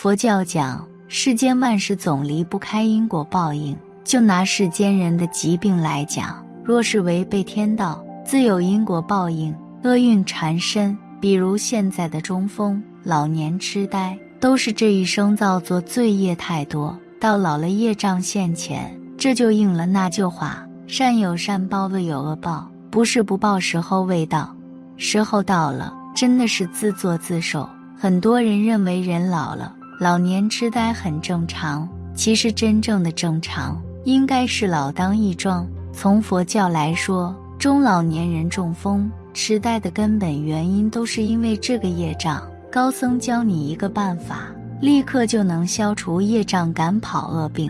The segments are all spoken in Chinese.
佛教讲世间万事总离不开因果报应，就拿世间人的疾病来讲，若是违背天道，自有因果报应，厄运缠身。比如现在的中风、老年痴呆，都是这一生造作罪业太多，到老了业障现前，这就应了那句话：善有善报，恶有恶报，不是不报，时候未到。时候到了，真的是自作自受。很多人认为人老了。老年痴呆很正常，其实真正的正常应该是老当益壮。从佛教来说，中老年人中风、痴呆的根本原因都是因为这个业障。高僧教你一个办法，立刻就能消除业障，赶跑恶病。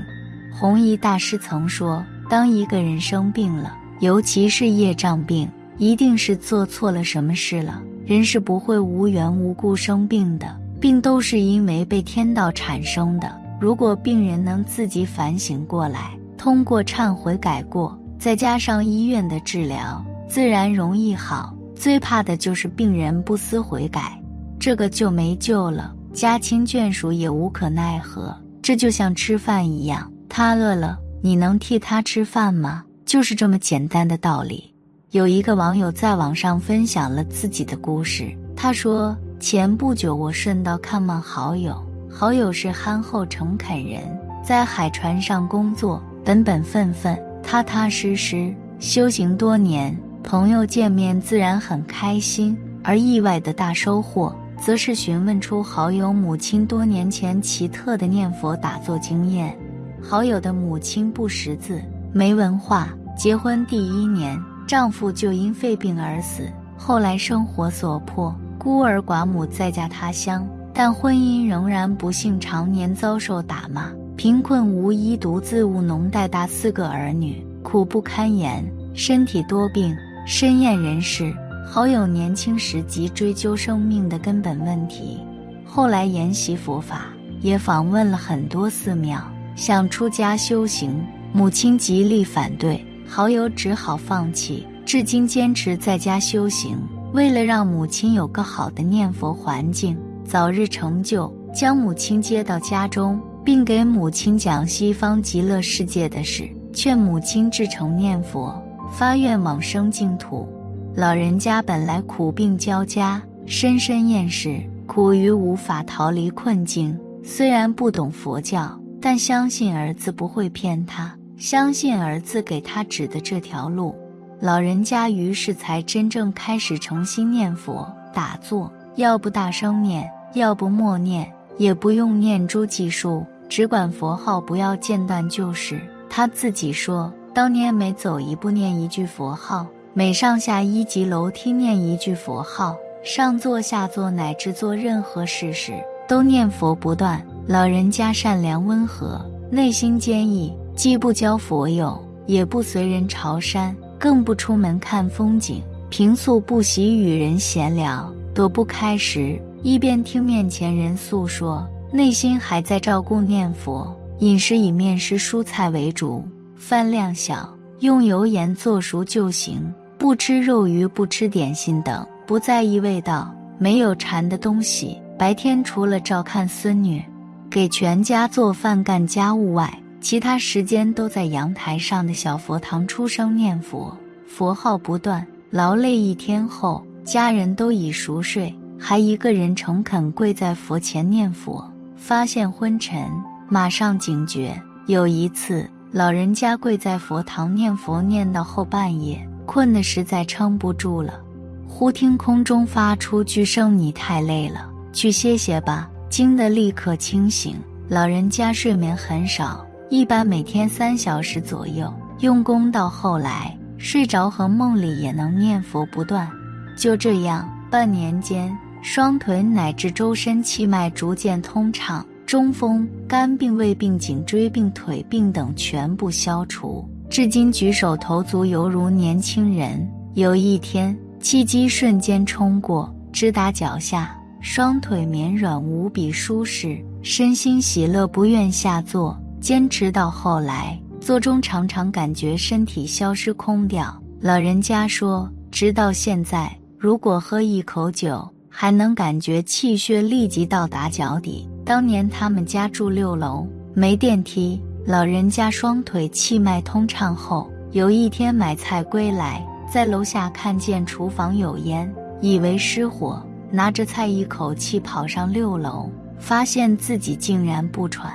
弘一大师曾说，当一个人生病了，尤其是业障病，一定是做错了什么事了。人是不会无缘无故生病的。病都是因为被天道产生的。如果病人能自己反省过来，通过忏悔改过，再加上医院的治疗，自然容易好。最怕的就是病人不思悔改，这个就没救了。家亲眷属也无可奈何。这就像吃饭一样，他饿了，你能替他吃饭吗？就是这么简单的道理。有一个网友在网上分享了自己的故事，他说。前不久，我顺道看望好友，好友是憨厚诚恳人，在海船上工作，本本分分，踏踏实实，修行多年。朋友见面自然很开心，而意外的大收获，则是询问出好友母亲多年前奇特的念佛打坐经验。好友的母亲不识字，没文化，结婚第一年，丈夫就因肺病而死，后来生活所迫。孤儿寡母在家他乡，但婚姻仍然不幸，常年遭受打骂，贫困无依，独自务农带大四个儿女，苦不堪言，身体多病，深厌人世。好友年轻时即追究生命的根本问题，后来研习佛法，也访问了很多寺庙，想出家修行，母亲极力反对，好友只好放弃，至今坚持在家修行。为了让母亲有个好的念佛环境，早日成就，将母亲接到家中，并给母亲讲西方极乐世界的事，劝母亲至诚念佛，发愿往生净土。老人家本来苦病交加，深深厌世，苦于无法逃离困境。虽然不懂佛教，但相信儿子不会骗他，相信儿子给他指的这条路。老人家于是才真正开始诚心念佛打坐，要不大声念，要不默念，也不用念珠计数，只管佛号不要间断就是。他自己说，当年每走一步念一句佛号，每上下一级楼梯念一句佛号，上坐下坐乃至做任何事时都念佛不断。老人家善良温和，内心坚毅，既不交佛友，也不随人朝山。更不出门看风景，平素不喜与人闲聊，躲不开时，一边听面前人诉说，内心还在照顾念佛。饮食以面食、蔬菜为主，饭量小，用油盐做熟就行。不吃肉鱼，不吃点心等，不在意味道，没有馋的东西。白天除了照看孙女，给全家做饭、干家务外，其他时间都在阳台上的小佛堂出声念佛，佛号不断。劳累一天后，家人都已熟睡，还一个人诚恳跪在佛前念佛。发现昏沉，马上警觉。有一次，老人家跪在佛堂念佛，念到后半夜，困得实在撑不住了，忽听空中发出句声：“你太累了，去歇歇吧。”惊得立刻清醒。老人家睡眠很少。一般每天三小时左右，用功到后来睡着和梦里也能念佛不断。就这样，半年间，双腿乃至周身气脉逐渐通畅，中风、肝病、胃病、颈椎病、腿病等全部消除，至今举手投足犹如年轻人。有一天，气机瞬间冲过，直达脚下，双腿绵软无比舒适，身心喜乐，不愿下坐。坚持到后来，坐中常常感觉身体消失空掉。老人家说，直到现在，如果喝一口酒，还能感觉气血立即到达脚底。当年他们家住六楼，没电梯，老人家双腿气脉通畅后，有一天买菜归来，在楼下看见厨房有烟，以为失火，拿着菜一口气跑上六楼，发现自己竟然不喘。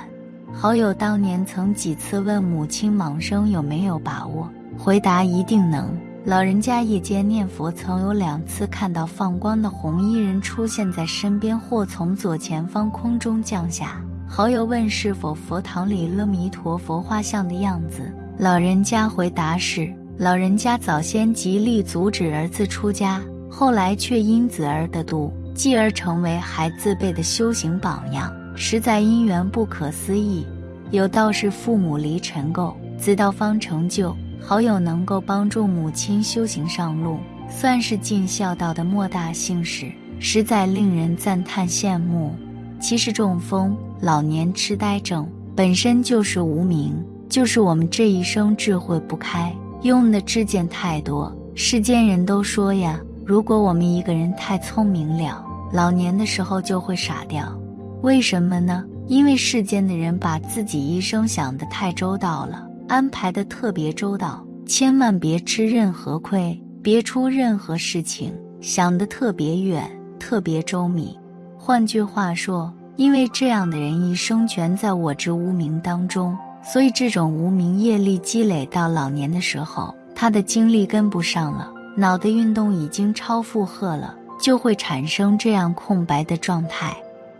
好友当年曾几次问母亲往生有没有把握，回答一定能。老人家夜间念佛，曾有两次看到放光的红衣人出现在身边，或从左前方空中降下。好友问是否佛堂里阿弥陀佛画像的样子，老人家回答是。老人家早先极力阻止儿子出家，后来却因子而得度，继而成为孩子辈的修行榜样，实在因缘不可思议。有道是父母离尘垢，子道方成就。好友能够帮助母亲修行上路，算是尽孝道的莫大幸事，实在令人赞叹羡慕。其实中风、老年痴呆症本身就是无名，就是我们这一生智慧不开，用的知见太多。世间人都说呀，如果我们一个人太聪明了，老年的时候就会傻掉。为什么呢？因为世间的人把自己一生想得太周到了。安排的特别周到，千万别吃任何亏，别出任何事情，想得特别远，特别周密。换句话说，因为这样的人一生全在我执无名当中，所以这种无名业力积累到老年的时候，他的精力跟不上了，脑的运动已经超负荷了，就会产生这样空白的状态。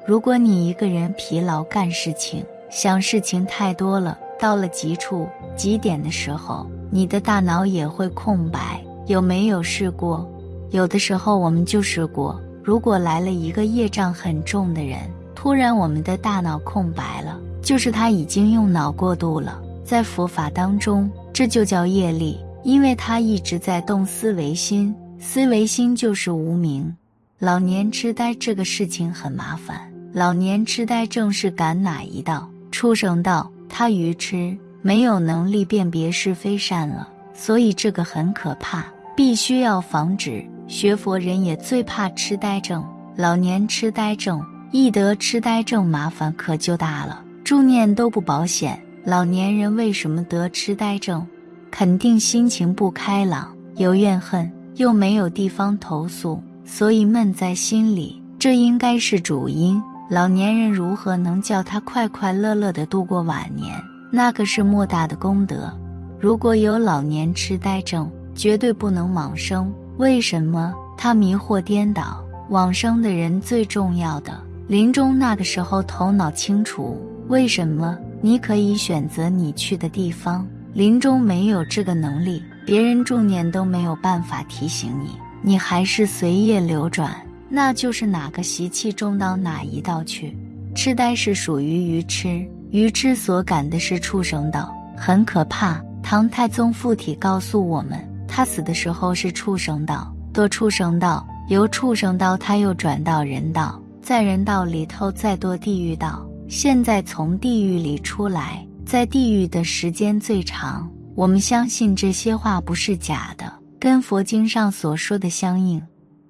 如果你一个人疲劳干事情，想事情太多了。到了极处、极点的时候，你的大脑也会空白。有没有试过？有的时候我们就试过。如果来了一个业障很重的人，突然我们的大脑空白了，就是他已经用脑过度了。在佛法当中，这就叫业力，因为他一直在动思维心，思维心就是无名。老年痴呆这个事情很麻烦。老年痴呆症是赶哪一道？畜生道。他愚痴，没有能力辨别是非善恶，所以这个很可怕，必须要防止。学佛人也最怕痴呆症，老年痴呆症一得痴呆症，麻烦可就大了，助念都不保险。老年人为什么得痴呆症？肯定心情不开朗，有怨恨，又没有地方投诉，所以闷在心里，这应该是主因。老年人如何能叫他快快乐乐地度过晚年？那可是莫大的功德。如果有老年痴呆症，绝对不能往生。为什么？他迷惑颠倒。往生的人最重要的，临终那个时候头脑清楚。为什么？你可以选择你去的地方。临终没有这个能力，别人助念都没有办法提醒你，你还是随业流转。那就是哪个习气重到哪一道去，痴呆是属于愚痴，愚痴所感的是畜生道，很可怕。唐太宗附体告诉我们，他死的时候是畜生道，堕畜生道，由畜生道他又转到人道，在人道里头再堕地狱道，现在从地狱里出来，在地狱的时间最长。我们相信这些话不是假的，跟佛经上所说的相应。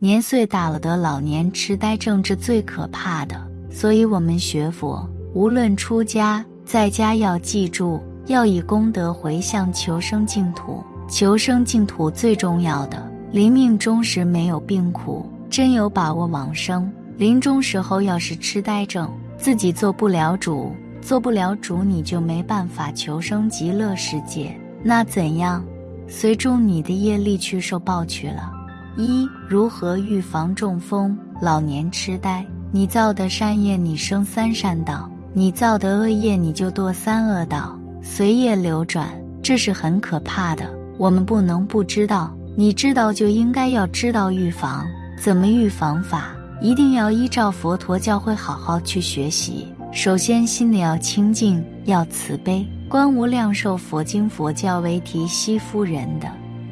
年岁大了得老年痴呆症是最可怕的，所以我们学佛，无论出家在家，要记住要以功德回向求生净土。求生净土最重要的，临命终时没有病苦，真有把握往生。临终时候要是痴呆症，自己做不了主，做不了主，你就没办法求生极乐世界。那怎样？随住你的业力去受报去了。一如何预防中风、老年痴呆？你造的善业，你生三善道；你造的恶业，你就堕三恶道。随业流转，这是很可怕的。我们不能不知道，你知道就应该要知道预防。怎么预防法？一定要依照佛陀教诲好好去学习。首先，心里要清净，要慈悲。观无量寿佛经佛教为提西夫人的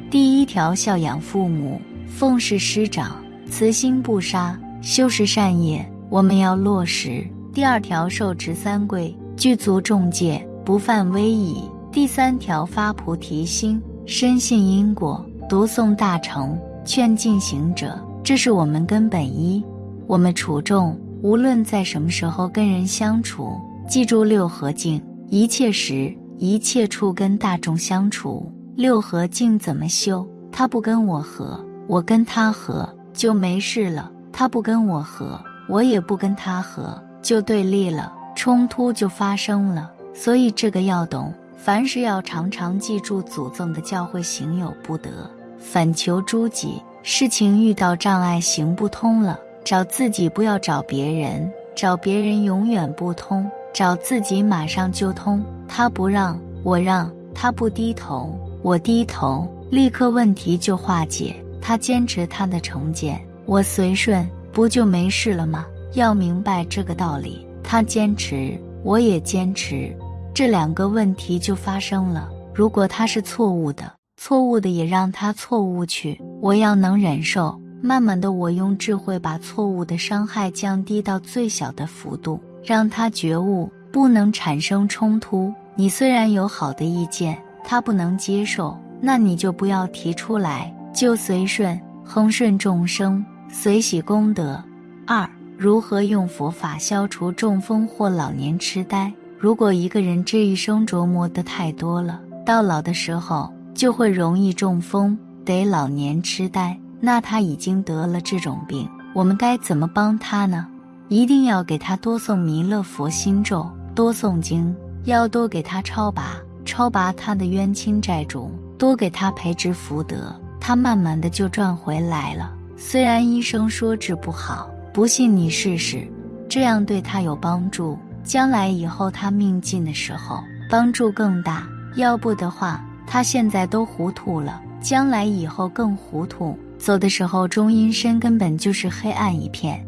第一条：孝养父母。奉事师长，慈心不杀，修持善业，我们要落实。第二条，受持三规，具足众戒，不犯威仪。第三条，发菩提心，深信因果，读诵大乘，劝进行者，这是我们根本一。我们处众无论在什么时候跟人相处，记住六合镜，一切时一切处跟大众相处，六合镜怎么修？他不跟我合，我跟他合就没事了；他不跟我合，我也不跟他合，就对立了，冲突就发生了。所以这个要懂，凡事要常常记住祖宗的教诲：行有不得，反求诸己。事情遇到障碍行不通了，找自己，不要找别人。找别人永远不通，找自己马上就通。他不让我让，他不低头我低头。立刻问题就化解。他坚持他的成见，我随顺，不就没事了吗？要明白这个道理。他坚持，我也坚持，这两个问题就发生了。如果他是错误的，错误的也让他错误去。我要能忍受，慢慢的，我用智慧把错误的伤害降低到最小的幅度，让他觉悟，不能产生冲突。你虽然有好的意见，他不能接受。那你就不要提出来，就随顺，亨顺众生，随喜功德。二、如何用佛法消除中风或老年痴呆？如果一个人这一生琢磨的太多了，到老的时候就会容易中风，得老年痴呆，那他已经得了这种病，我们该怎么帮他呢？一定要给他多诵弥勒佛心咒，多诵经，要多给他超拔，超拔他的冤亲债主。多给他培植福德，他慢慢的就赚回来了。虽然医生说治不好，不信你试试，这样对他有帮助。将来以后他命尽的时候，帮助更大。要不的话，他现在都糊涂了，将来以后更糊涂。走的时候，中阴身根本就是黑暗一片。